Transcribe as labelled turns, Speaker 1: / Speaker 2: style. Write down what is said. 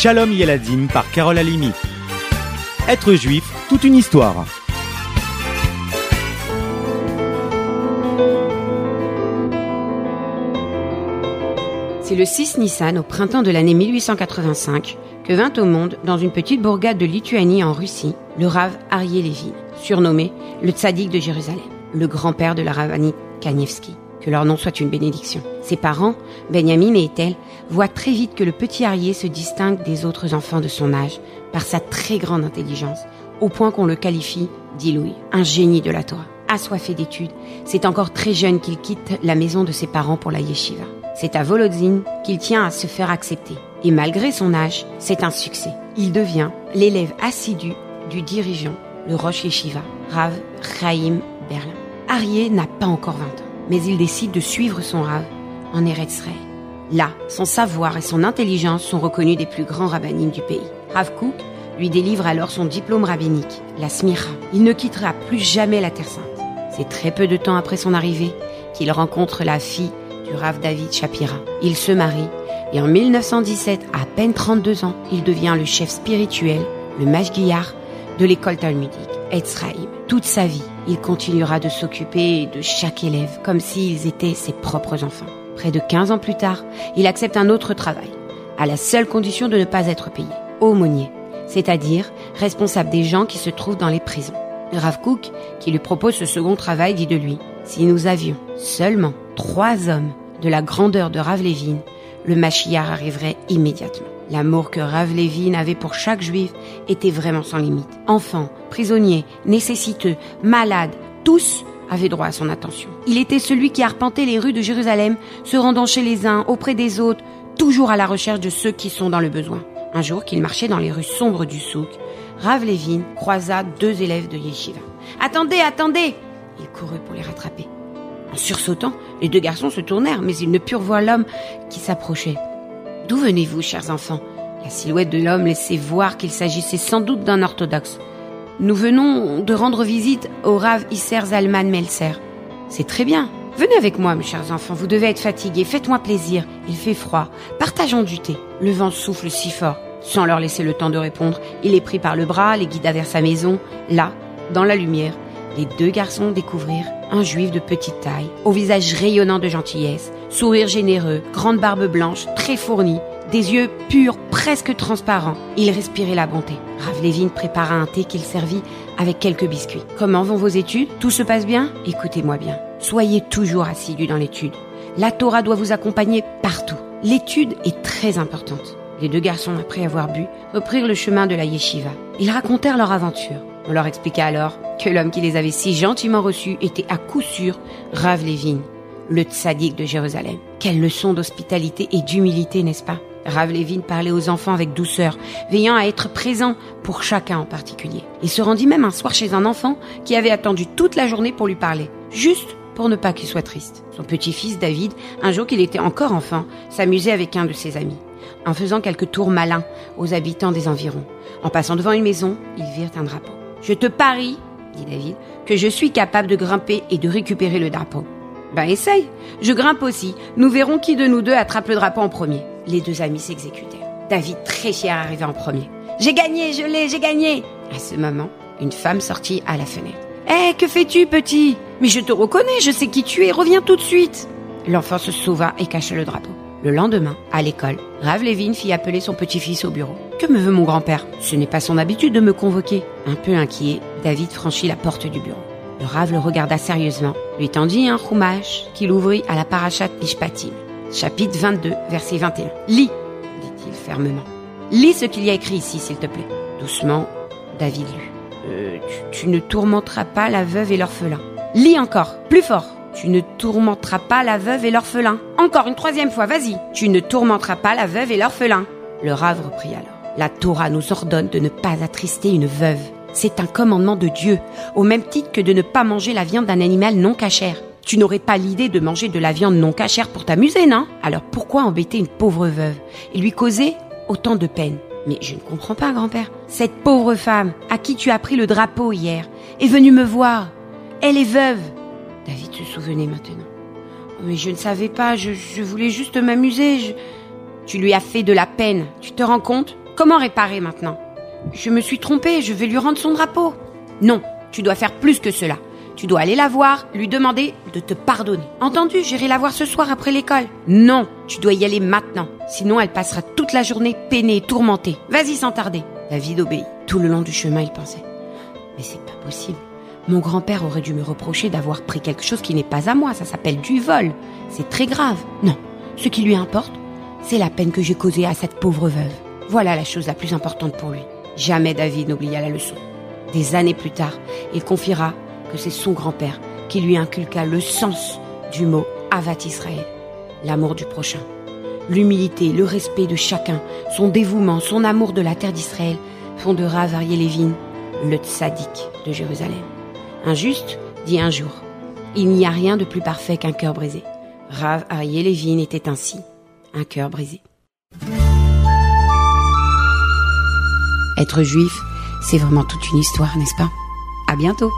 Speaker 1: Shalom Yeladim par Carole Alimi. Être juif, toute une histoire.
Speaker 2: C'est le 6 Nissan, au printemps de l'année 1885, que vint au monde, dans une petite bourgade de Lituanie en Russie, le Rav Arié Levin, surnommé le Tzaddik de Jérusalem, le grand-père de la Ravanite Kanievski. Que leur nom soit une bénédiction. Ses parents, Benjamin et Ethel, voient très vite que le petit Arié se distingue des autres enfants de son âge par sa très grande intelligence, au point qu'on le qualifie d'Ilouï, un génie de la Torah. Assoiffé d'études, c'est encore très jeune qu'il quitte la maison de ses parents pour la yeshiva. C'est à Volodzin qu'il tient à se faire accepter. Et malgré son âge, c'est un succès. Il devient l'élève assidu du dirigeant, le Rosh Yeshiva, Rav Chaim Berlin. Arié n'a pas encore 20 ans, mais il décide de suivre son Rav en Eretz Israël. Là, son savoir et son intelligence sont reconnus des plus grands rabbinim du pays. Rav Kook lui délivre alors son diplôme rabbinique, la Smira. Il ne quittera plus jamais la Terre Sainte. C'est très peu de temps après son arrivée qu'il rencontre la fille du Rav David Shapira. Il se marie et en 1917, à peine 32 ans, il devient le chef spirituel, le Mashgiyar de l'école talmudique, Etzraïm. Toute sa vie, il continuera de s'occuper de chaque élève comme s'ils étaient ses propres enfants. Près de 15 ans plus tard, il accepte un autre travail, à la seule condition de ne pas être payé, aumônier, c'est-à-dire responsable des gens qui se trouvent dans les prisons. Le Rav Kook, qui lui propose ce second travail, dit de lui, si nous avions seulement trois hommes de la grandeur de Rav Levin, le Mashiach arriverait immédiatement. L'amour que Rav Levin avait pour chaque juif était vraiment sans limite. Enfants, prisonniers, nécessiteux, malades, tous avaient droit à son attention. Il était celui qui arpentait les rues de Jérusalem, se rendant chez les uns, auprès des autres, toujours à la recherche de ceux qui sont dans le besoin. Un jour qu'il marchait dans les rues sombres du souk, Rav Levin croisa deux élèves de Yeshiva. Attendez, attendez Il courut pour les rattraper. En sursautant, les deux garçons se tournèrent, mais ils ne purent voir l'homme qui s'approchait. D'où venez-vous, chers enfants? La silhouette de l'homme laissait voir qu'il s'agissait sans doute d'un orthodoxe. Nous venons de rendre visite au Rav Isser Zalman Melser. C'est très bien. Venez avec moi, mes chers enfants, vous devez être fatigués, faites-moi plaisir. Il fait froid. Partageons du thé. Le vent souffle si fort. Sans leur laisser le temps de répondre, il les prit par le bras, les guida vers sa maison. Là, dans la lumière, les deux garçons découvrirent un juif de petite taille, au visage rayonnant de gentillesse, sourire généreux, grande barbe blanche, très fournie, des yeux purs, presque transparents. Il respirait la bonté. Rav Levin prépara un thé qu'il servit avec quelques biscuits. Comment vont vos études? Tout se passe bien? Écoutez-moi bien. Soyez toujours assidus dans l'étude. La Torah doit vous accompagner partout. L'étude est très importante. Les deux garçons, après avoir bu, reprirent le chemin de la yeshiva. Ils racontèrent leur aventure. On leur expliqua alors que l'homme qui les avait si gentiment reçus était à coup sûr Rav Levin, le tzaddik de Jérusalem. Quelle leçon d'hospitalité et d'humilité, n'est-ce pas? Rav Levin parlait aux enfants avec douceur, veillant à être présent pour chacun en particulier. Il se rendit même un soir chez un enfant qui avait attendu toute la journée pour lui parler, juste pour ne pas qu'il soit triste. Son petit-fils David, un jour qu'il était encore enfant, s'amusait avec un de ses amis, en faisant quelques tours malins aux habitants des environs. En passant devant une maison, ils virent un drapeau. Je te parie, dit David, que je suis capable de grimper et de récupérer le drapeau. Ben essaye. Je grimpe aussi. Nous verrons qui de nous deux attrape le drapeau en premier. Les deux amis s'exécutèrent. David, très fier, arriva en premier. J'ai gagné, je l'ai, j'ai gagné. À ce moment, une femme sortit à la fenêtre. Hé, que fais-tu, petit? Mais je te reconnais, je sais qui tu es, reviens tout de suite. L'enfant se sauva et cacha le drapeau. Le lendemain, à l'école, Rav Levin fit appeler son petit-fils au bureau. Que me veut mon grand-père? Ce n'est pas son habitude de me convoquer. Un peu inquiet, David franchit la porte du bureau. Le Rav le regarda sérieusement, lui tendit un chumash qu'il ouvrit à la parachat Mishpatim. Chapitre 22, verset 21. Lis, dit-il fermement. Lis ce qu'il y a écrit ici, s'il te plaît. Doucement, David lut. Euh, tu, tu ne tourmenteras pas la veuve et l'orphelin. Lis encore, plus fort. Tu ne tourmenteras pas la veuve et l'orphelin. Encore une troisième fois, vas-y. Tu ne tourmenteras pas la veuve et l'orphelin. Le Rav reprit alors. La Torah nous ordonne de ne pas attrister une veuve. C'est un commandement de Dieu, au même titre que de ne pas manger la viande d'un animal non cachère. Tu n'aurais pas l'idée de manger de la viande non cachère pour t'amuser, non? Alors pourquoi embêter une pauvre veuve et lui causer autant de peine? Mais je ne comprends pas, grand-père. Cette pauvre femme, à qui tu as pris le drapeau hier, est venue me voir. Elle est veuve. David se souvenait maintenant. Mais je ne savais pas, je, voulais juste m'amuser. Tu lui as fait de la peine, tu te rends compte? Comment réparer maintenant Je me suis trompée, je vais lui rendre son drapeau. Non, tu dois faire plus que cela. Tu dois aller la voir, lui demander de te pardonner. Entendu, j'irai la voir ce soir après l'école. Non, tu dois y aller maintenant. Sinon, elle passera toute la journée peinée, tourmentée. Vas-y sans tarder. David obéit. Tout le long du chemin, il pensait. Mais c'est pas possible. Mon grand-père aurait dû me reprocher d'avoir pris quelque chose qui n'est pas à moi. Ça s'appelle du vol. C'est très grave. Non. Ce qui lui importe, c'est la peine que j'ai causée à cette pauvre veuve. Voilà la chose la plus importante pour lui. Jamais David n'oublia la leçon. Des années plus tard, il confiera que c'est son grand-père qui lui inculqua le sens du mot Avat Israël, l'amour du prochain. L'humilité, le respect de chacun, son dévouement, son amour de la terre d'Israël font de Rav Arié Lévin le tzaddik de Jérusalem. Un juste dit un jour, il n'y a rien de plus parfait qu'un cœur brisé. Rav Arié Lévin était ainsi un cœur brisé. Être juif, c'est vraiment toute une histoire, n'est-ce pas? À bientôt